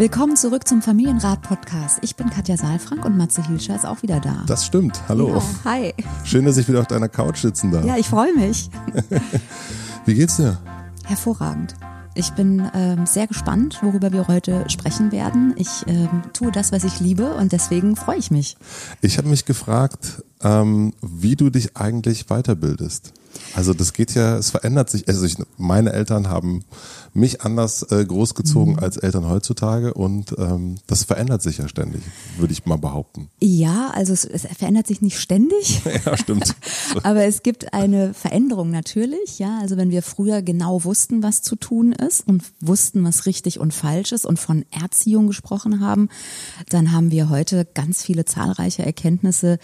Willkommen zurück zum Familienrat-Podcast. Ich bin Katja Saalfrank und Matze Hilscher ist auch wieder da. Das stimmt. Hallo. Ja, hi. Schön, dass ich wieder auf deiner Couch sitzen darf. Ja, ich freue mich. Wie geht's dir? Hervorragend. Ich bin ähm, sehr gespannt, worüber wir heute sprechen werden. Ich ähm, tue das, was ich liebe und deswegen freue ich mich. Ich habe mich gefragt, ähm, wie du dich eigentlich weiterbildest. Also das geht ja, es verändert sich. Also ich, meine Eltern haben mich anders äh, großgezogen mhm. als Eltern heutzutage und ähm, das verändert sich ja ständig, würde ich mal behaupten. Ja, also es, es verändert sich nicht ständig. ja, stimmt. Aber es gibt eine Veränderung natürlich. Ja, also wenn wir früher genau wussten, was zu tun ist und wussten, was richtig und falsch ist und von Erziehung gesprochen haben, dann haben wir heute ganz viele zahlreiche Erkenntnisse,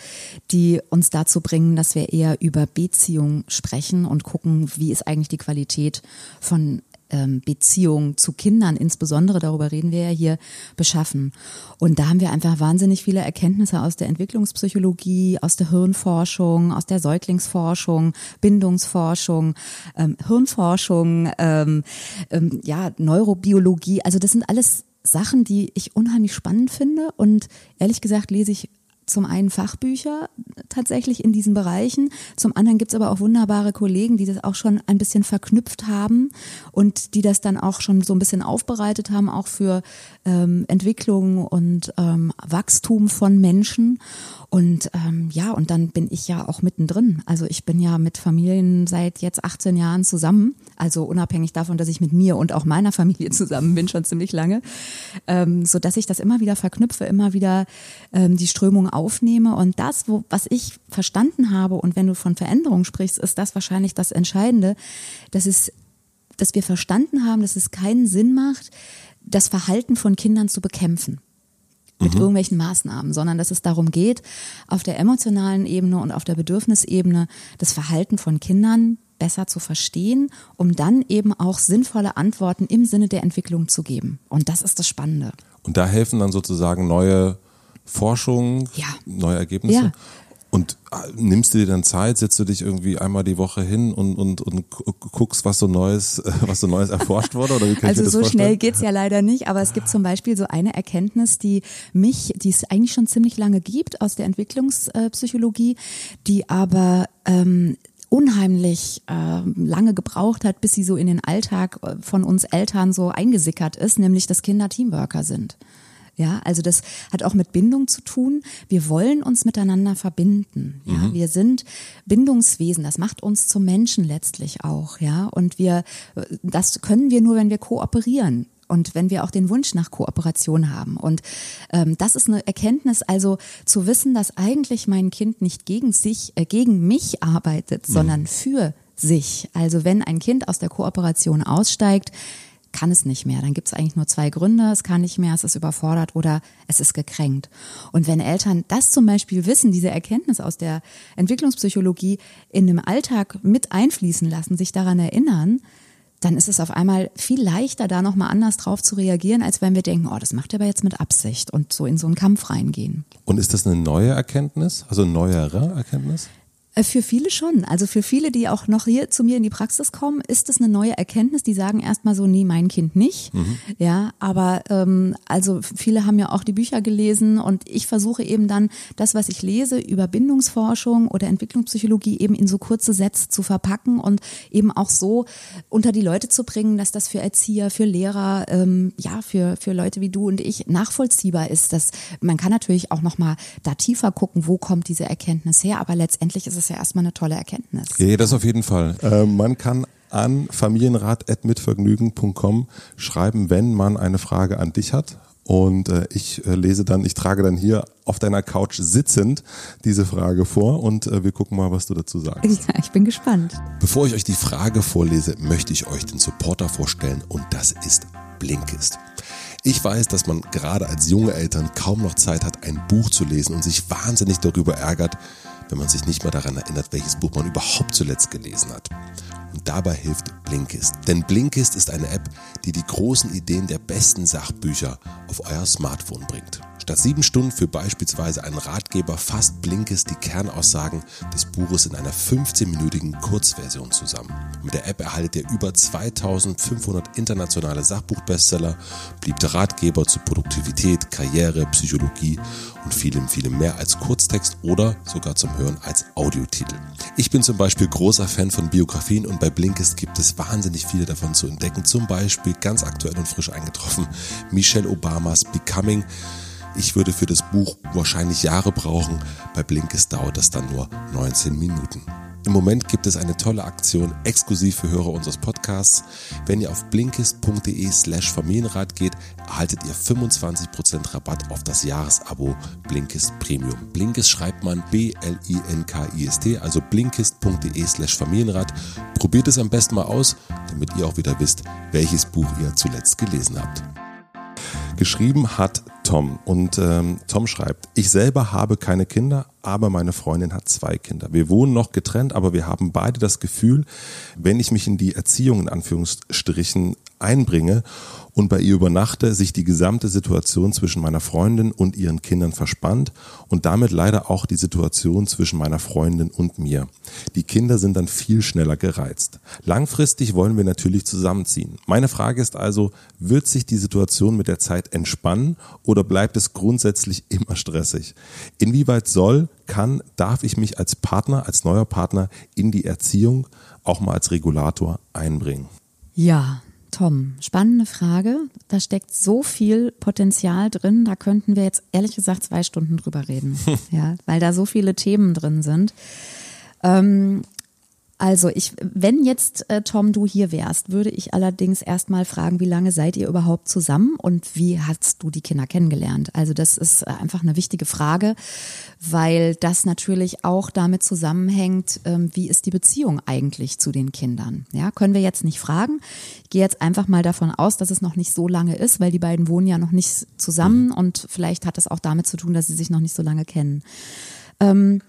die uns dazu bringen, dass wir eher über Beziehung sprechen und gucken, wie ist eigentlich die Qualität von ähm, Beziehung zu Kindern, insbesondere darüber reden wir ja hier, beschaffen. Und da haben wir einfach wahnsinnig viele Erkenntnisse aus der Entwicklungspsychologie, aus der Hirnforschung, aus der Säuglingsforschung, Bindungsforschung, ähm, Hirnforschung, ähm, ähm, ja, Neurobiologie. Also das sind alles Sachen, die ich unheimlich spannend finde und ehrlich gesagt lese ich zum einen Fachbücher tatsächlich in diesen Bereichen, zum anderen gibt's aber auch wunderbare Kollegen, die das auch schon ein bisschen verknüpft haben und die das dann auch schon so ein bisschen aufbereitet haben, auch für ähm, Entwicklung und ähm, Wachstum von Menschen. Und ähm, ja, und dann bin ich ja auch mittendrin. Also ich bin ja mit Familien seit jetzt 18 Jahren zusammen. Also unabhängig davon, dass ich mit mir und auch meiner Familie zusammen bin, schon ziemlich lange. Ähm, so dass ich das immer wieder verknüpfe, immer wieder ähm, die Strömung aufnehme. Und das, wo, was ich verstanden habe, und wenn du von Veränderung sprichst, ist das wahrscheinlich das Entscheidende, dass es, dass wir verstanden haben, dass es keinen Sinn macht, das Verhalten von Kindern zu bekämpfen mit mhm. irgendwelchen Maßnahmen, sondern dass es darum geht, auf der emotionalen Ebene und auf der Bedürfnisebene das Verhalten von Kindern besser zu verstehen, um dann eben auch sinnvolle Antworten im Sinne der Entwicklung zu geben. Und das ist das Spannende. Und da helfen dann sozusagen neue Forschungen, ja. neue Ergebnisse. Ja. Und äh, nimmst du dir dann Zeit, setzt du dich irgendwie einmal die Woche hin und, und, und guckst, was so Neues, was so Neues erforscht wurde? Oder wie kann also ich mir das so vorstellen? schnell geht's ja leider nicht, aber es gibt zum Beispiel so eine Erkenntnis, die mich, die es eigentlich schon ziemlich lange gibt aus der Entwicklungspsychologie, die aber ähm, unheimlich äh, lange gebraucht hat, bis sie so in den Alltag äh, von uns Eltern so eingesickert ist, nämlich dass Kinder Teamworker sind. Ja, also das hat auch mit Bindung zu tun. Wir wollen uns miteinander verbinden. Ja, mhm. wir sind Bindungswesen. Das macht uns zum Menschen letztlich auch. Ja, und wir, das können wir nur, wenn wir kooperieren und wenn wir auch den Wunsch nach Kooperation haben. Und ähm, das ist eine Erkenntnis, also zu wissen, dass eigentlich mein Kind nicht gegen sich, äh, gegen mich arbeitet, mhm. sondern für sich. Also wenn ein Kind aus der Kooperation aussteigt, kann es nicht mehr. Dann gibt es eigentlich nur zwei Gründe. Es kann nicht mehr, es ist überfordert oder es ist gekränkt. Und wenn Eltern das zum Beispiel wissen, diese Erkenntnis aus der Entwicklungspsychologie in dem Alltag mit einfließen lassen, sich daran erinnern, dann ist es auf einmal viel leichter, da nochmal anders drauf zu reagieren, als wenn wir denken, oh, das macht er aber jetzt mit Absicht und so in so einen Kampf reingehen. Und ist das eine neue Erkenntnis, also eine neuere Erkenntnis? Äh, für viele schon. Also für viele, die auch noch hier zu mir in die Praxis kommen, ist es eine neue Erkenntnis. Die sagen erstmal so, nee, mein Kind nicht. Mhm. Ja, aber ähm, also viele haben ja auch die Bücher gelesen und ich versuche eben dann das, was ich lese über Bindungsforschung oder Entwicklungspsychologie eben in so kurze Sätze zu verpacken und eben auch so unter die Leute zu bringen, dass das für Erzieher, für Lehrer, ähm, ja, für, für Leute wie du und ich nachvollziehbar ist. Dass man kann natürlich auch nochmal da tiefer gucken, wo kommt diese Erkenntnis her, aber letztendlich ist es ist ja erstmal eine tolle Erkenntnis. Ja, das auf jeden Fall. Äh, man kann an familienrat.mitvergnügen.com schreiben, wenn man eine Frage an dich hat. Und äh, ich äh, lese dann, ich trage dann hier auf deiner Couch sitzend diese Frage vor und äh, wir gucken mal, was du dazu sagst. Ja, ich bin gespannt. Bevor ich euch die Frage vorlese, möchte ich euch den Supporter vorstellen und das ist Blinkist. Ich weiß, dass man gerade als junge Eltern kaum noch Zeit hat, ein Buch zu lesen und sich wahnsinnig darüber ärgert, wenn man sich nicht mal daran erinnert, welches Buch man überhaupt zuletzt gelesen hat. Und dabei hilft Blinkist. Denn Blinkist ist eine App, die die großen Ideen der besten Sachbücher auf euer Smartphone bringt. Statt sieben Stunden für beispielsweise einen Ratgeber fasst Blinkist die Kernaussagen des Buches in einer 15-minütigen Kurzversion zusammen. Mit der App erhaltet ihr über 2500 internationale Sachbuchbestseller, beliebte Ratgeber zu Produktivität, Karriere, Psychologie und vielem, vielem mehr als Kurztext oder sogar zum Hören als Audiotitel. Ich bin zum Beispiel großer Fan von Biografien und bei Blinkist gibt es wahnsinnig viele davon zu entdecken. Zum Beispiel ganz aktuell und frisch eingetroffen Michelle Obamas Becoming ich würde für das Buch wahrscheinlich Jahre brauchen. Bei Blinkist dauert das dann nur 19 Minuten. Im Moment gibt es eine tolle Aktion exklusiv für Hörer unseres Podcasts. Wenn ihr auf blinkist.de slash Familienrat geht, erhaltet ihr 25% Rabatt auf das Jahresabo Blinkist Premium. Blinkist schreibt man B-L-I-N-K-I-S-T, also blinkist.de slash Familienrat. Probiert es am besten mal aus, damit ihr auch wieder wisst, welches Buch ihr zuletzt gelesen habt. Geschrieben hat Tom und ähm, Tom schreibt, ich selber habe keine Kinder, aber meine Freundin hat zwei Kinder. Wir wohnen noch getrennt, aber wir haben beide das Gefühl, wenn ich mich in die Erziehung in Anführungsstrichen einbringe und bei ihr übernachte, sich die gesamte Situation zwischen meiner Freundin und ihren Kindern verspannt und damit leider auch die Situation zwischen meiner Freundin und mir. Die Kinder sind dann viel schneller gereizt. Langfristig wollen wir natürlich zusammenziehen. Meine Frage ist also, wird sich die Situation mit der Zeit entspannen oder bleibt es grundsätzlich immer stressig? Inwieweit soll, kann, darf ich mich als Partner, als neuer Partner in die Erziehung auch mal als Regulator einbringen? Ja, Tom, spannende Frage. Da steckt so viel Potenzial drin. Da könnten wir jetzt ehrlich gesagt zwei Stunden drüber reden. ja, weil da so viele Themen drin sind. Ähm, also ich, wenn jetzt äh, Tom du hier wärst, würde ich allerdings erstmal fragen, wie lange seid ihr überhaupt zusammen und wie hast du die Kinder kennengelernt? Also das ist äh, einfach eine wichtige Frage, weil das natürlich auch damit zusammenhängt, ähm, wie ist die Beziehung eigentlich zu den Kindern? Ja, können wir jetzt nicht fragen. Ich gehe jetzt einfach mal davon aus, dass es noch nicht so lange ist, weil die beiden wohnen ja noch nicht zusammen und vielleicht hat es auch damit zu tun, dass sie sich noch nicht so lange kennen. Ähm,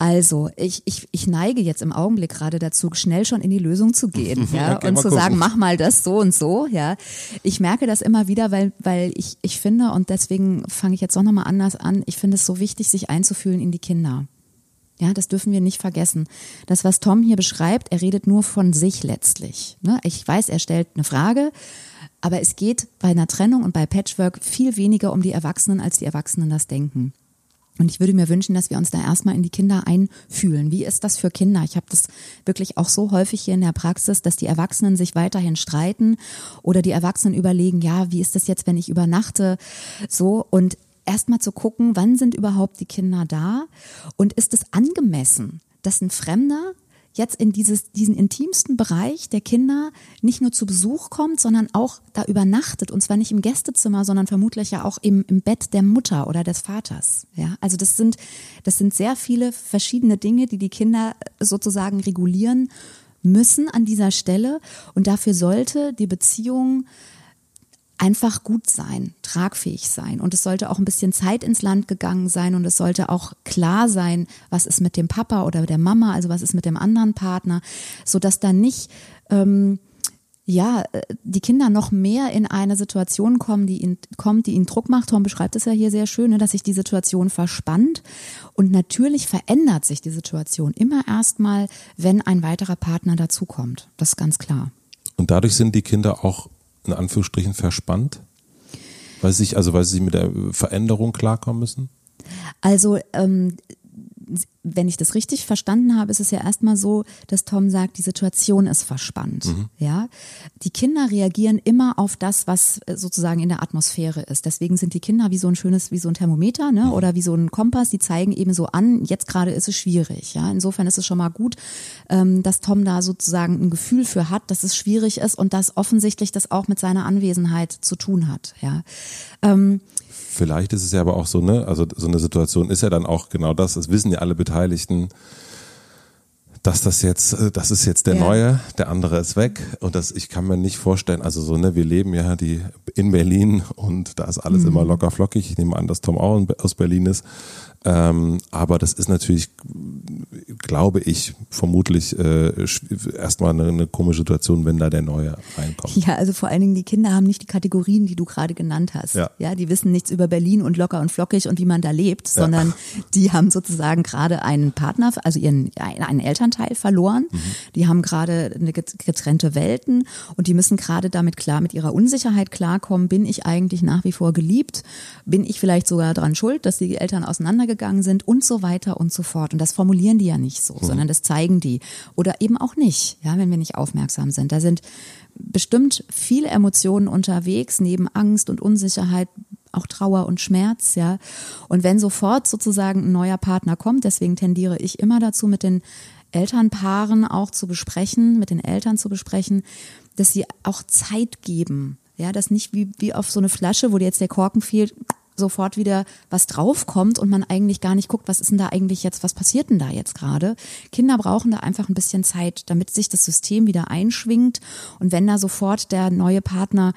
also, ich, ich, ich neige jetzt im Augenblick gerade dazu, schnell schon in die Lösung zu gehen, ja, okay, und zu gucken. sagen, mach mal das so und so, ja. Ich merke das immer wieder, weil, weil ich, ich finde, und deswegen fange ich jetzt auch nochmal anders an, ich finde es so wichtig, sich einzufühlen in die Kinder. Ja, das dürfen wir nicht vergessen. Das, was Tom hier beschreibt, er redet nur von sich letztlich. Ne? Ich weiß, er stellt eine Frage, aber es geht bei einer Trennung und bei Patchwork viel weniger um die Erwachsenen, als die Erwachsenen das denken. Und ich würde mir wünschen, dass wir uns da erstmal in die Kinder einfühlen. Wie ist das für Kinder? Ich habe das wirklich auch so häufig hier in der Praxis, dass die Erwachsenen sich weiterhin streiten oder die Erwachsenen überlegen, ja, wie ist das jetzt, wenn ich übernachte? So und erstmal zu gucken, wann sind überhaupt die Kinder da und ist es angemessen, dass ein Fremder jetzt in dieses, diesen intimsten Bereich der Kinder nicht nur zu Besuch kommt, sondern auch da übernachtet. Und zwar nicht im Gästezimmer, sondern vermutlich ja auch im, im Bett der Mutter oder des Vaters. Ja, also das sind, das sind sehr viele verschiedene Dinge, die die Kinder sozusagen regulieren müssen an dieser Stelle. Und dafür sollte die Beziehung einfach gut sein, tragfähig sein. Und es sollte auch ein bisschen Zeit ins Land gegangen sein und es sollte auch klar sein, was ist mit dem Papa oder der Mama, also was ist mit dem anderen Partner, so dass dann nicht ähm, ja, äh, die Kinder noch mehr in eine Situation kommen, die ihnen kommt, die ihnen Druck macht. Tom beschreibt es ja hier sehr schön, ne, dass sich die Situation verspannt. Und natürlich verändert sich die Situation immer erstmal, wenn ein weiterer Partner dazukommt. Das ist ganz klar. Und dadurch sind die Kinder auch in Anführungsstrichen verspannt? Weil sie sich, also weil sie mit der Veränderung klarkommen müssen? Also ähm, wenn ich das richtig verstanden habe, ist es ja erstmal so, dass Tom sagt, die Situation ist verspannt. Mhm. Ja, die Kinder reagieren immer auf das, was äh, sozusagen in der Atmosphäre ist. Deswegen sind die Kinder wie so ein schönes, wie so ein Thermometer, ne, mhm. oder wie so ein Kompass. Die zeigen eben so an. Jetzt gerade ist es schwierig. Ja, insofern ist es schon mal gut, ähm, dass Tom da sozusagen ein Gefühl für hat, dass es schwierig ist und dass offensichtlich das auch mit seiner Anwesenheit zu tun hat. Ja. Ähm, Vielleicht ist es ja aber auch so, ne, also so eine Situation ist ja dann auch genau das, das wissen ja alle Beteiligten, dass das jetzt, äh, das ist jetzt der Ja. neue, der andere ist weg und das, ich kann mir nicht vorstellen, also so, ne, wir leben ja die in Berlin und da ist alles immer Mhm. locker flockig. Ich nehme an, dass Tom auch aus Berlin ist. Ähm, aber das ist natürlich, glaube ich, vermutlich äh, erstmal eine, eine komische Situation, wenn da der Neue reinkommt. Ja, also vor allen Dingen die Kinder haben nicht die Kategorien, die du gerade genannt hast. Ja. ja, die wissen nichts über Berlin und locker und flockig und wie man da lebt, sondern die haben sozusagen gerade einen Partner, also ihren einen Elternteil verloren. Mhm. Die haben gerade eine get- getrennte Welten und die müssen gerade damit klar mit ihrer Unsicherheit klarkommen. Bin ich eigentlich nach wie vor geliebt? Bin ich vielleicht sogar daran schuld, dass die Eltern auseinandergegangen sind und so weiter und so fort. Und das formulieren die ja nicht so, sondern das zeigen die oder eben auch nicht, ja, wenn wir nicht aufmerksam sind. Da sind bestimmt viele Emotionen unterwegs, neben Angst und Unsicherheit, auch Trauer und Schmerz, ja. Und wenn sofort sozusagen ein neuer Partner kommt, deswegen tendiere ich immer dazu, mit den Elternpaaren auch zu besprechen, mit den Eltern zu besprechen, dass sie auch Zeit geben. Ja, dass nicht wie, wie auf so eine Flasche, wo dir jetzt der Korken fehlt, sofort wieder was draufkommt und man eigentlich gar nicht guckt, was ist denn da eigentlich jetzt, was passiert denn da jetzt gerade? Kinder brauchen da einfach ein bisschen Zeit, damit sich das System wieder einschwingt und wenn da sofort der neue Partner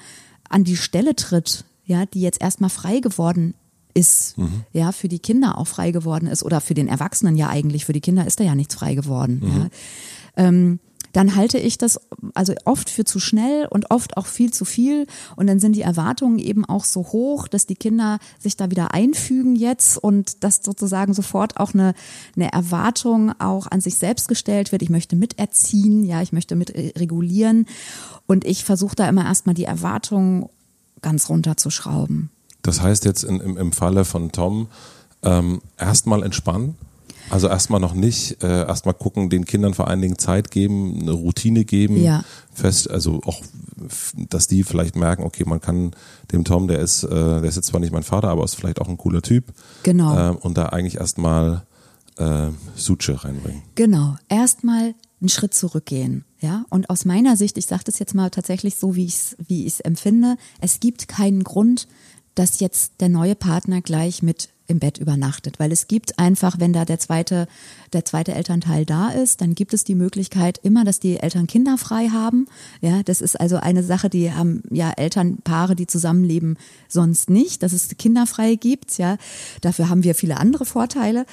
an die Stelle tritt, ja, die jetzt erstmal frei geworden ist, ja, für die Kinder auch frei geworden ist oder für den Erwachsenen ja eigentlich, für die Kinder ist da ja nichts frei geworden, ja. Ähm, dann halte ich das also oft für zu schnell und oft auch viel zu viel. Und dann sind die Erwartungen eben auch so hoch, dass die Kinder sich da wieder einfügen jetzt und dass sozusagen sofort auch eine, eine Erwartung auch an sich selbst gestellt wird. Ich möchte miterziehen, ja, ich möchte mit regulieren. Und ich versuche da immer erstmal die Erwartungen ganz runterzuschrauben. Das heißt jetzt in, im, im Falle von Tom ähm, erstmal entspannen. Also erstmal noch nicht, äh, erstmal gucken, den Kindern vor allen Dingen Zeit geben, eine Routine geben, Ja. fest, also auch, dass die vielleicht merken, okay, man kann dem Tom, der ist, äh, der ist jetzt zwar nicht mein Vater, aber ist vielleicht auch ein cooler Typ. Genau. Ähm, und da eigentlich erstmal äh, Suche reinbringen. Genau, erstmal einen Schritt zurückgehen. Ja, und aus meiner Sicht, ich sage das jetzt mal tatsächlich so, wie ich es wie ich's empfinde, es gibt keinen Grund, dass jetzt der neue Partner gleich mit im Bett übernachtet, weil es gibt einfach, wenn da der zweite, der zweite Elternteil da ist, dann gibt es die Möglichkeit immer, dass die Eltern Kinder frei haben. Ja, das ist also eine Sache, die haben ja Elternpaare, die zusammenleben, sonst nicht, dass es kinderfrei gibt. Ja, dafür haben wir viele andere Vorteile.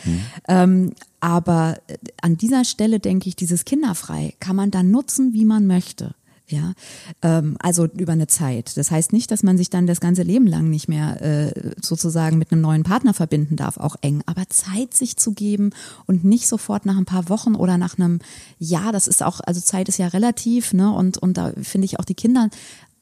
Ähm, aber an dieser Stelle denke ich, dieses kinderfrei kann man dann nutzen, wie man möchte. Ja, ähm, also über eine Zeit. Das heißt nicht, dass man sich dann das ganze Leben lang nicht mehr äh, sozusagen mit einem neuen Partner verbinden darf, auch eng. Aber Zeit sich zu geben und nicht sofort nach ein paar Wochen oder nach einem Jahr, das ist auch, also Zeit ist ja relativ, ne? Und, und da finde ich auch die Kinder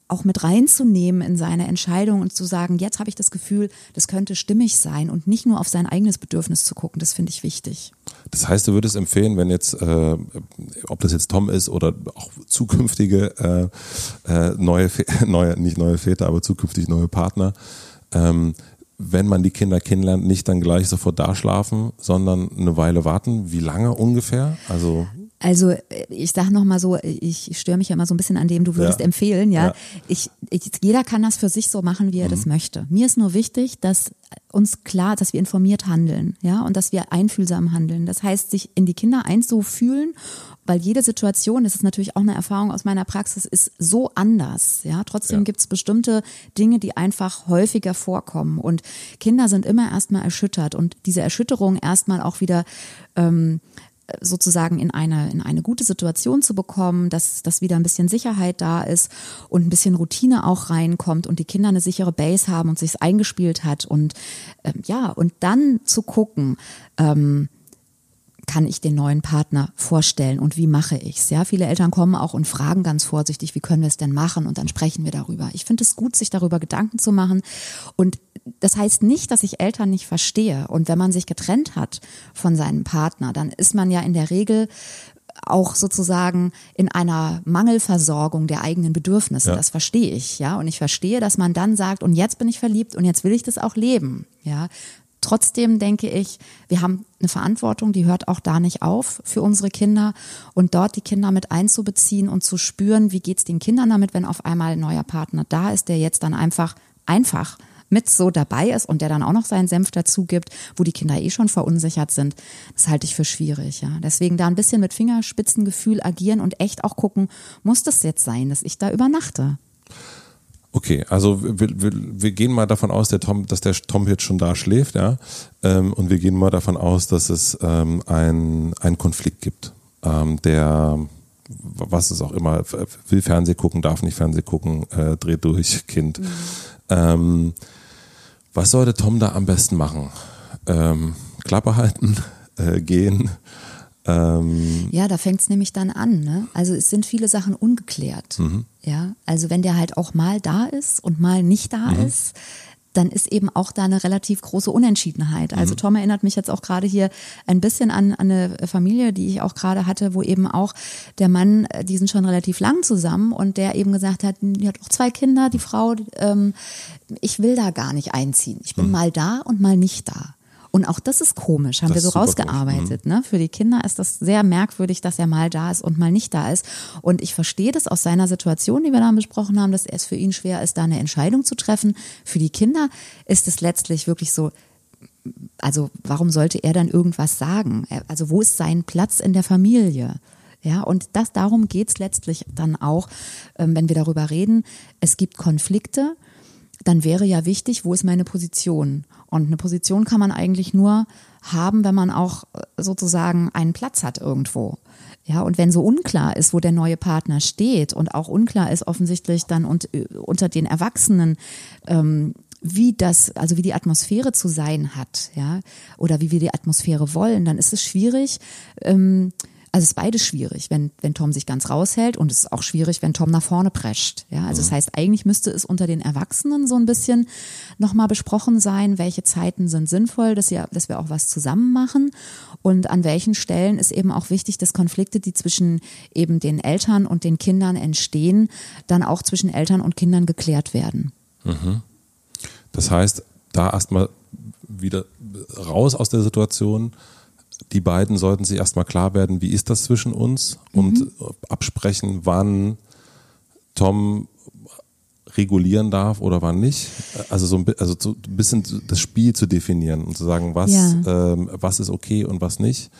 auch mit reinzunehmen in seine Entscheidung und zu sagen, jetzt habe ich das Gefühl, das könnte stimmig sein und nicht nur auf sein eigenes Bedürfnis zu gucken, das finde ich wichtig. Das heißt, du würdest empfehlen, wenn jetzt, äh, ob das jetzt Tom ist oder auch zukünftige äh, äh, neue, neue, nicht neue Väter, aber zukünftig neue Partner, ähm, wenn man die Kinder kennenlernt, nicht dann gleich sofort da schlafen, sondern eine Weile warten. Wie lange ungefähr? Also Also äh, ich sage noch mal so, ich störe mich ja immer so ein bisschen an dem, du würdest Ja. empfehlen, ja. Ja. Ich, ich, jeder kann das für sich so machen, wie er das möchte. Mir ist nur wichtig, dass uns klar, dass wir informiert handeln, ja, und dass wir einfühlsam handeln. Das heißt, sich in die Kinder einzufühlen, weil jede Situation, das ist natürlich auch eine Erfahrung aus meiner Praxis, ist so anders, ja. Trotzdem Ja. gibt es bestimmte Dinge, die einfach häufiger vorkommen und Kinder sind immer erstmal erschüttert und diese Erschütterung erstmal auch wieder ähm, sozusagen in eine, in eine gute Situation zu bekommen, dass, dass wieder ein bisschen Sicherheit da ist und ein bisschen Routine auch reinkommt und die Kinder eine sichere Base haben und sich's eingespielt hat. Und ähm, ja, und dann zu gucken, ähm, kann ich den neuen Partner vorstellen und wie mache ich's? Ja, viele Eltern kommen auch und fragen ganz vorsichtig, wie können wir es denn machen? Und dann sprechen wir darüber. Ich finde es gut, sich darüber Gedanken zu machen. Und das heißt nicht, dass ich Eltern nicht verstehe. Und wenn man sich getrennt hat von seinem Partner, dann ist man ja in der Regel auch sozusagen in einer Mangelversorgung der eigenen Bedürfnisse. Ja. Das verstehe ich, ja. Und ich verstehe, dass man dann sagt, und jetzt bin ich verliebt und jetzt will ich das auch leben, ja. Trotzdem denke ich, wir haben eine Verantwortung, die hört auch da nicht auf für unsere Kinder und dort die Kinder mit einzubeziehen und zu spüren, wie geht's den Kindern damit, wenn auf einmal ein neuer Partner da ist, der jetzt dann einfach einfach mit so dabei ist und der dann auch noch seinen Senf dazu gibt, wo die Kinder eh schon verunsichert sind, das halte ich für schwierig, ja. Deswegen da ein bisschen mit Fingerspitzengefühl agieren und echt auch gucken, muss das jetzt sein, dass ich da übernachte? Okay, also wir, wir, wir gehen mal davon aus, der Tom, dass der Tom jetzt schon da schläft, ja. Ähm, und wir gehen mal davon aus, dass es ähm, ein, einen Konflikt gibt, ähm, der was es auch immer, will Fernseh gucken, darf nicht Fernseh gucken, äh, dreht durch, Kind. Mhm. Ähm, was sollte Tom da am besten machen? Ähm, Klappe halten, äh, gehen. Ähm ja, da fängt es nämlich dann an. Ne? Also es sind viele Sachen ungeklärt. Mhm. Ja, also wenn der halt auch mal da ist und mal nicht da mhm. ist, dann ist eben auch da eine relativ große Unentschiedenheit. Also mhm. Tom erinnert mich jetzt auch gerade hier ein bisschen an, an eine Familie, die ich auch gerade hatte, wo eben auch der Mann, äh, die sind schon relativ lang zusammen und der eben gesagt hat, die hat auch zwei Kinder, die Frau, ähm, ich will da gar nicht einziehen. Ich bin mhm. mal da und mal nicht da. Und auch das ist komisch, haben das wir so rausgearbeitet. Mhm. Ne? Für die Kinder ist das sehr merkwürdig, dass er mal da ist und mal nicht da ist. Und ich verstehe das aus seiner Situation, die wir dann besprochen haben, dass es für ihn schwer ist, da eine Entscheidung zu treffen. Für die Kinder ist es letztlich wirklich so, also warum sollte er dann irgendwas sagen? Also wo ist sein Platz in der Familie? Ja, und das, darum geht's letztlich dann auch, ähm, wenn wir darüber reden. Es gibt Konflikte, dann wäre ja wichtig, wo ist meine Position? Und eine Position kann man eigentlich nur haben, wenn man auch äh, sozusagen einen Platz hat irgendwo. Ja, und wenn so unklar ist, wo der neue Partner steht und auch unklar ist offensichtlich dann und, äh, unter den Erwachsenen, ähm, wie das, also wie die Atmosphäre zu sein hat, ja, oder wie wir die Atmosphäre wollen, dann ist es schwierig, ähm, also es ist beides schwierig, wenn, wenn Tom sich ganz raushält und es ist auch schwierig, wenn Tom nach vorne prescht. Ja, also mhm. das heißt, eigentlich müsste es unter den Erwachsenen so ein bisschen nochmal besprochen sein, welche Zeiten sind sinnvoll, dass, wir, dass wir auch was zusammen machen und an welchen Stellen ist eben auch wichtig, dass Konflikte, die zwischen eben den Eltern und den Kindern entstehen, dann auch zwischen Eltern und Kindern geklärt werden. Mhm. Das heißt, da erstmal wieder raus aus der Situation, die beiden sollten sich erstmal klar werden, wie ist das zwischen uns und mhm. absprechen, wann Tom regulieren darf oder wann nicht. Also so ein, also so ein bisschen das Spiel zu definieren und zu sagen, was, ja. ähm, was ist okay und was nicht.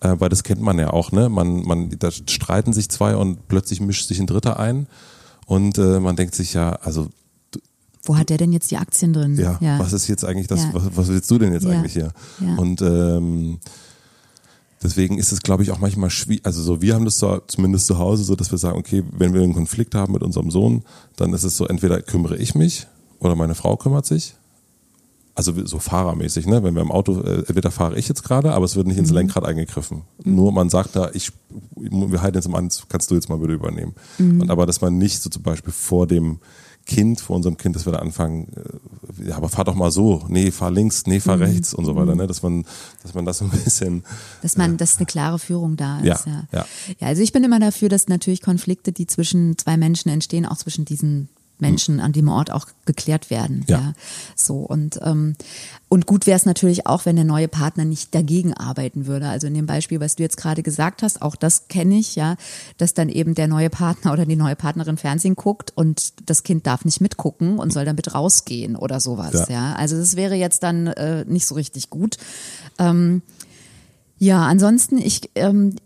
Äh, weil das kennt man ja auch, ne? Man, man, da streiten sich zwei und plötzlich mischt sich ein Dritter ein und äh, man denkt sich ja, also wo hat der denn jetzt die Aktien drin? Ja, ja. was ist jetzt eigentlich das, ja. was, was willst du denn jetzt ja. eigentlich hier? Und ähm, Deswegen ist es, glaube ich, auch manchmal schwierig. Also so, wir haben das so, zumindest zu Hause, so dass wir sagen, okay, wenn wir einen Konflikt haben mit unserem Sohn, dann ist es so, entweder kümmere ich mich oder meine Frau kümmert sich. Also so fahrermäßig, ne? Wenn wir im Auto, äh, entweder fahre ich jetzt gerade, aber es wird nicht ins mhm. Lenkrad eingegriffen. Mhm. Nur man sagt da, ich, wir halten jetzt mal an, kannst du jetzt mal bitte übernehmen. Mhm. Und aber, dass man nicht so zum Beispiel vor dem Kind, vor unserem Kind, dass wir da anfangen, äh, ja, aber fahr doch mal so, nee, fahr links, nee, fahr mhm. rechts und so weiter, ne? Dass man, dass man das so ein bisschen. Dass man, äh, dass eine klare Führung da ist, ja, ja. Ja, ja also ich bin immer dafür, dass natürlich Konflikte, die zwischen zwei Menschen entstehen, auch zwischen diesen Menschen an dem Ort auch geklärt werden. Ja. ja. So und ähm, und gut wäre es natürlich auch, wenn der neue Partner nicht dagegen arbeiten würde. Also in dem Beispiel, was du jetzt gerade gesagt hast, auch das kenne ich, ja, dass dann eben der neue Partner oder die neue Partnerin Fernsehen guckt und das Kind darf nicht mitgucken und soll damit rausgehen oder sowas. Ja, ja. also das wäre jetzt dann äh, nicht so richtig gut. Ähm, ja, ansonsten ich ähm,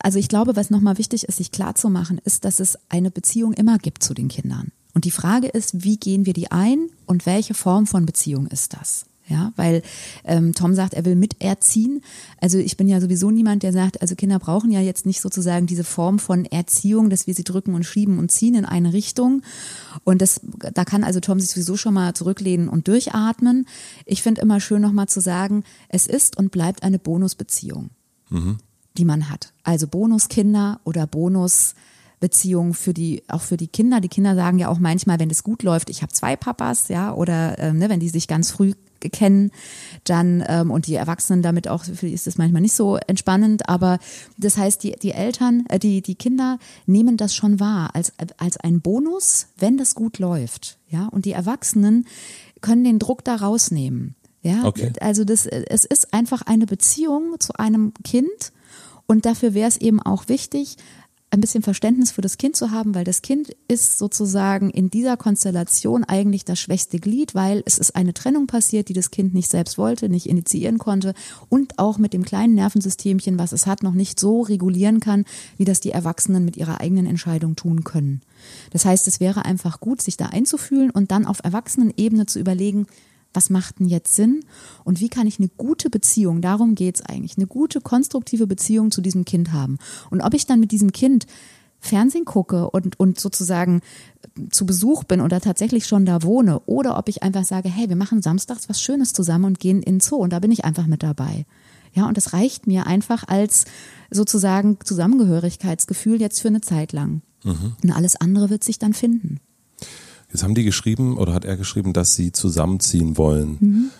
also ich glaube, was nochmal wichtig ist, sich klar zu machen, ist, dass es eine Beziehung immer gibt zu den Kindern. Und die Frage ist, wie gehen wir die ein und welche Form von Beziehung ist das? Ja, weil ähm, Tom sagt, er will miterziehen. Also ich bin ja sowieso niemand, der sagt, also Kinder brauchen ja jetzt nicht sozusagen diese Form von Erziehung, dass wir sie drücken und schieben und ziehen in eine Richtung. Und das, da kann also Tom sich sowieso schon mal zurücklehnen und durchatmen. Ich finde immer schön nochmal zu sagen, es ist und bleibt eine Bonusbeziehung, mhm. die man hat. Also Bonuskinder oder Bonus Beziehung für die, auch für die Kinder. Die Kinder sagen ja auch manchmal, wenn es gut läuft, ich habe zwei Papas, ja, oder ähm, ne, wenn die sich ganz früh kennen, dann ähm, und die Erwachsenen damit auch, für die ist es manchmal nicht so entspannend, aber das heißt, die, die Eltern, äh, die, die Kinder nehmen das schon wahr als, als ein Bonus, wenn das gut läuft. Ja, und die Erwachsenen können den Druck da rausnehmen. Ja, okay. also das, es ist einfach eine Beziehung zu einem Kind und dafür wäre es eben auch wichtig, ein bisschen Verständnis für das Kind zu haben, weil das Kind ist sozusagen in dieser Konstellation eigentlich das schwächste Glied, weil es ist eine Trennung passiert, die das Kind nicht selbst wollte, nicht initiieren konnte und auch mit dem kleinen Nervensystemchen, was es hat, noch nicht so regulieren kann, wie das die Erwachsenen mit ihrer eigenen Entscheidung tun können. Das heißt, es wäre einfach gut, sich da einzufühlen und dann auf Erwachsenenebene zu überlegen, was macht denn jetzt Sinn und wie kann ich eine gute Beziehung, darum geht's eigentlich, eine gute, konstruktive Beziehung zu diesem Kind haben. Und ob ich dann mit diesem Kind Fernsehen gucke und, und sozusagen zu Besuch bin oder tatsächlich schon da wohne oder ob ich einfach sage, hey, wir machen samstags was Schönes zusammen und gehen in den Zoo und da bin ich einfach mit dabei. Ja, und das reicht mir einfach als sozusagen Zusammengehörigkeitsgefühl jetzt für eine Zeit lang. Mhm. Und alles andere wird sich dann finden. Jetzt haben die geschrieben oder hat er geschrieben, dass sie zusammenziehen wollen. Mhm.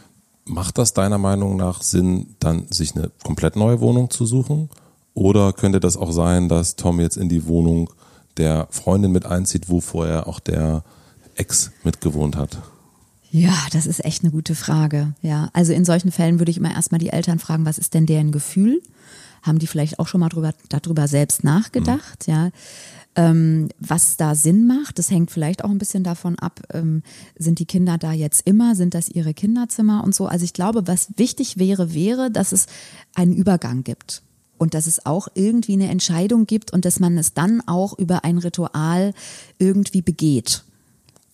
Macht das deiner Meinung nach Sinn, dann sich eine komplett neue Wohnung zu suchen? Oder könnte das auch sein, dass Tom jetzt in die Wohnung der Freundin mit einzieht, wo vorher auch der Ex mitgewohnt hat? Ja, das ist echt eine gute Frage. Ja, also in solchen Fällen würde ich immer erstmal die Eltern fragen, was ist denn deren Gefühl? Haben die vielleicht auch schon mal drüber, darüber selbst nachgedacht? Mhm. Ja, ähm, was da Sinn macht, das hängt vielleicht auch ein bisschen davon ab, ähm, sind die Kinder da jetzt immer, sind das ihre Kinderzimmer und so. Also ich glaube, was wichtig wäre, wäre, dass es einen Übergang gibt und dass es auch irgendwie eine Entscheidung gibt und dass man es dann auch über ein Ritual irgendwie begeht.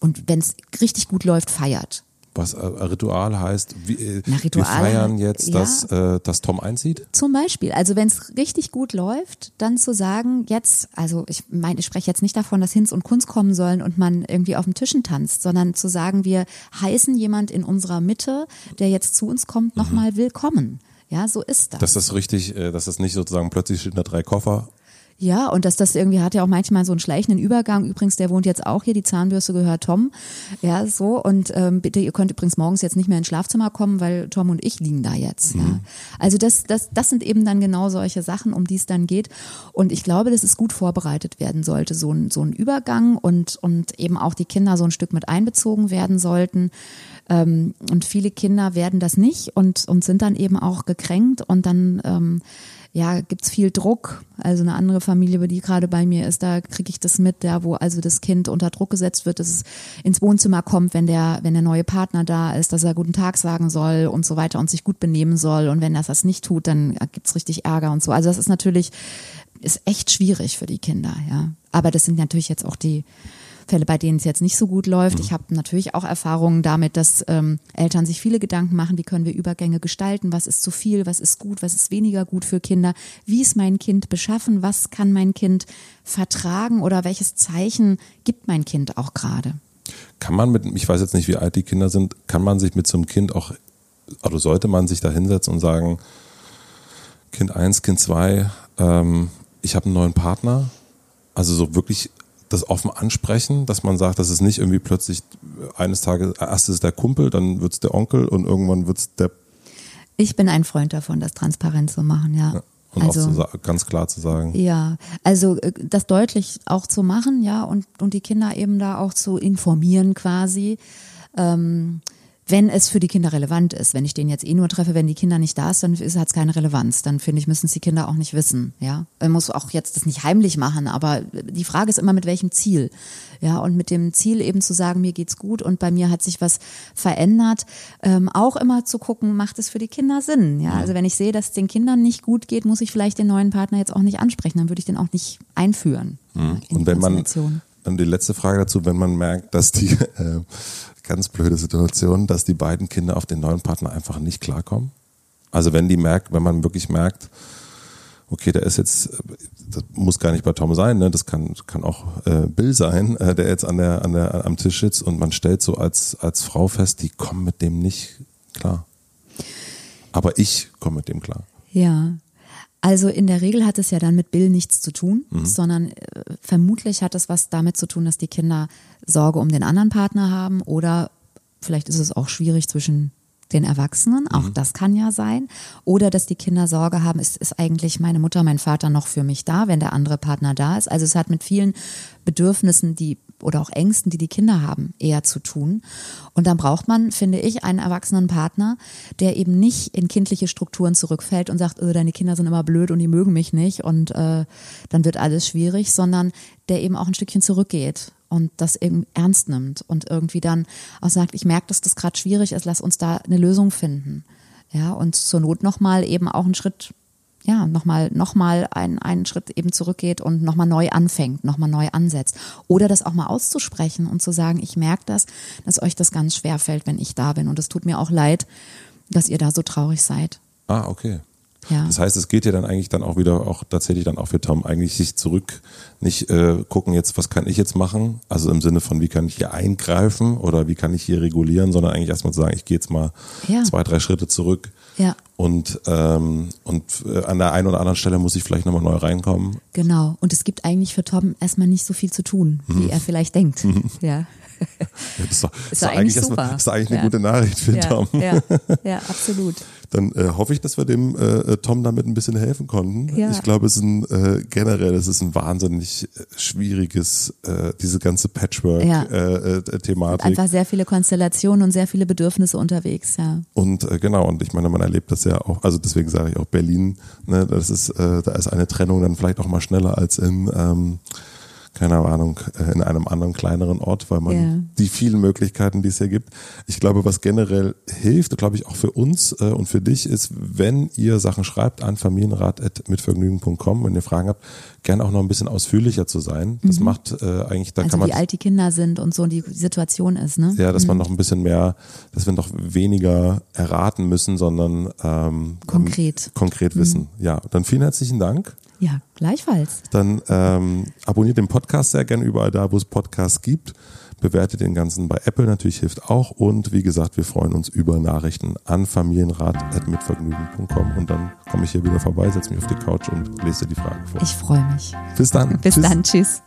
Und wenn es richtig gut läuft, feiert was äh, Ritual heißt, wie, äh, Na, Ritual, wir feiern jetzt, ja. dass, äh, dass Tom einzieht? Zum Beispiel, also wenn es richtig gut läuft, dann zu sagen, jetzt, also ich meine, ich spreche jetzt nicht davon, dass Hinz und Kunst kommen sollen und man irgendwie auf dem Tischen tanzt, sondern zu sagen, wir heißen jemand in unserer Mitte, der jetzt zu uns kommt, nochmal mhm. willkommen. Ja, so ist das. Dass das richtig, äh, dass das nicht sozusagen plötzlich stehen da drei Koffer ja, und dass das irgendwie hat ja auch manchmal so einen schleichenden Übergang. Übrigens, der wohnt jetzt auch hier, die Zahnbürste gehört Tom. Ja, so. Und ähm, bitte, ihr könnt übrigens morgens jetzt nicht mehr ins Schlafzimmer kommen, weil Tom und ich liegen da jetzt. Mhm. Ja. Also das, das, das sind eben dann genau solche Sachen, um die es dann geht. Und ich glaube, dass es gut vorbereitet werden sollte, so ein, so ein Übergang und, und eben auch die Kinder so ein Stück mit einbezogen werden sollten. Ähm, und viele Kinder werden das nicht und, und sind dann eben auch gekränkt und dann ähm, ja, gibt's viel Druck. Also eine andere Familie, die gerade bei mir ist, da kriege ich das mit, ja, wo also das Kind unter Druck gesetzt wird, dass es ins Wohnzimmer kommt, wenn der, wenn der neue Partner da ist, dass er guten Tag sagen soll und so weiter und sich gut benehmen soll. Und wenn er das nicht tut, dann gibt's richtig Ärger und so. Also das ist natürlich, ist echt schwierig für die Kinder, ja. Aber das sind natürlich jetzt auch die, Fälle, bei denen es jetzt nicht so gut läuft. Ich mhm. habe natürlich auch Erfahrungen damit, dass ähm, Eltern sich viele Gedanken machen, wie können wir Übergänge gestalten, was ist zu viel, was ist gut, was ist weniger gut für Kinder, wie ist mein Kind beschaffen, was kann mein Kind vertragen? Oder welches Zeichen gibt mein Kind auch gerade. Kann man mit, ich weiß jetzt nicht, wie alt die Kinder sind, kann man sich mit so einem Kind auch, also sollte man sich da hinsetzen und sagen, Kind 1, Kind 2, ähm, ich habe einen neuen Partner, also so wirklich das offen ansprechen, dass man sagt, dass es nicht irgendwie plötzlich eines Tages, erst ist es der Kumpel, dann wird es der Onkel und irgendwann wird es der. Ich bin ein Freund davon, das transparent zu machen, ja. ja. Und also, auch ganz klar zu sagen. Ja, also äh, das deutlich auch zu machen, ja, und, und die Kinder eben da auch zu informieren quasi. Ähm, wenn es für die Kinder relevant ist. Wenn ich den jetzt eh nur treffe, wenn die Kinder nicht da ist, dann hat es keine Relevanz. Dann finde ich, müssen es die Kinder auch nicht wissen. Ja, man muss auch jetzt das nicht heimlich machen, aber die Frage ist immer mit welchem Ziel. Ja, und mit dem Ziel eben zu sagen, mir geht's gut und bei mir hat sich was verändert. Ähm, auch immer zu gucken, macht es für die Kinder Sinn. Ja, also wenn ich sehe, dass es den Kindern nicht gut geht, muss ich vielleicht den neuen Partner jetzt auch nicht ansprechen. Dann würde ich den auch nicht einführen. Mhm. Und wenn man und die letzte Frage dazu, wenn man merkt, dass die äh, ganz blöde Situation, dass die beiden Kinder auf den neuen Partner einfach nicht klarkommen. Also wenn die merkt, wenn man wirklich merkt, okay, der ist jetzt, das muss gar nicht bei Tom sein, ne? das kann, kann auch äh, Bill sein, äh, der jetzt an der, an der, am Tisch sitzt und man stellt so als, als Frau fest, die kommen mit dem nicht klar. Aber ich komme mit dem klar. Ja, also in der Regel hat es ja dann mit Bill nichts zu tun, mhm. sondern äh, vermutlich hat es was damit zu tun, dass die Kinder Sorge um den anderen Partner haben oder vielleicht ist es auch schwierig zwischen den Erwachsenen, auch mhm. das kann ja sein. Oder dass die Kinder Sorge haben, ist, ist eigentlich meine Mutter, mein Vater noch für mich da, wenn der andere Partner da ist. Also es hat mit vielen Bedürfnissen, die oder auch Ängsten, die die Kinder haben, eher zu tun. Und dann braucht man, finde ich, einen erwachsenen Partner, der eben nicht in kindliche Strukturen zurückfällt und sagt, öh, deine Kinder sind immer blöd und die mögen mich nicht und äh, dann wird alles schwierig, sondern der eben auch ein Stückchen zurückgeht und das eben ernst nimmt und irgendwie dann auch sagt, ich merke, dass das gerade schwierig ist, lass uns da eine Lösung finden. Ja, und zur Not nochmal eben auch einen Schritt ja, nochmal noch mal einen, einen Schritt eben zurückgeht und nochmal neu anfängt, nochmal neu ansetzt. Oder das auch mal auszusprechen und zu sagen, ich merke das, dass euch das ganz schwer fällt, wenn ich da bin. Und es tut mir auch leid, dass ihr da so traurig seid. Ah, okay. Ja. Das heißt, es geht ja dann eigentlich dann auch wieder auch tatsächlich dann auch für Tom eigentlich sich zurück, nicht äh, gucken jetzt, was kann ich jetzt machen, also im Sinne von, wie kann ich hier eingreifen oder wie kann ich hier regulieren, sondern eigentlich erstmal zu sagen, ich gehe jetzt mal Ja. zwei, drei Schritte zurück Ja. und ähm, und äh, an der einen oder anderen Stelle muss ich vielleicht nochmal neu reinkommen. Genau. Und es gibt eigentlich für Tom erstmal nicht so viel zu tun, wie er vielleicht denkt. Ja. Ja, das ist doch, ist doch eigentlich erstmal- super. Das ist eigentlich eine Ja. gute Nachricht für Ja, Tom. ja, ja, absolut. Dann äh, hoffe ich, dass wir dem äh, Tom damit ein bisschen helfen konnten. Ja. Ich glaube, es ist ein äh, generell, es ist ein wahnsinnig äh, schwieriges, äh, diese ganze Ja. Patchwork-Thematik. Äh, Thematik. Einfach sehr viele Konstellationen und sehr viele Bedürfnisse unterwegs, ja. Und äh, genau, und ich meine, man erlebt das ja auch, also deswegen sage ich auch Berlin, ne, das ist, äh, da ist eine Trennung dann vielleicht auch mal schneller als in, ähm, keine Ahnung, äh, in einem anderen kleineren Ort, weil man Ja. die vielen Möglichkeiten, die es hier gibt. Ich glaube, was generell hilft, glaube ich auch für uns äh, und für dich ist, wenn ihr Sachen schreibt an familienrat.mitvergnügen.com, wenn ihr Fragen habt, gerne auch noch ein bisschen ausführlicher zu sein. Das macht äh, eigentlich, da kann Mhm. Also man wie alt die Kinder sind und so und die Situation ist, ne? ja, dass man noch ein bisschen mehr, dass wir noch weniger erraten müssen, sondern ähm, Konkret. konkret wissen. Ja, dann vielen herzlichen Dank. Ja, gleichfalls. Dann ähm, abonniert den Podcast sehr gerne überall da, wo es Podcasts gibt. Bewertet den ganzen bei Apple natürlich hilft auch. Und wie gesagt, wir freuen uns über Nachrichten an familienrat.mitvergnügen.com und dann komme ich hier wieder vorbei, setze mich auf die Couch und lese dir die Fragen vor. Ich freue mich. Bis dann. Bis Tschüss. dann. Tschüss.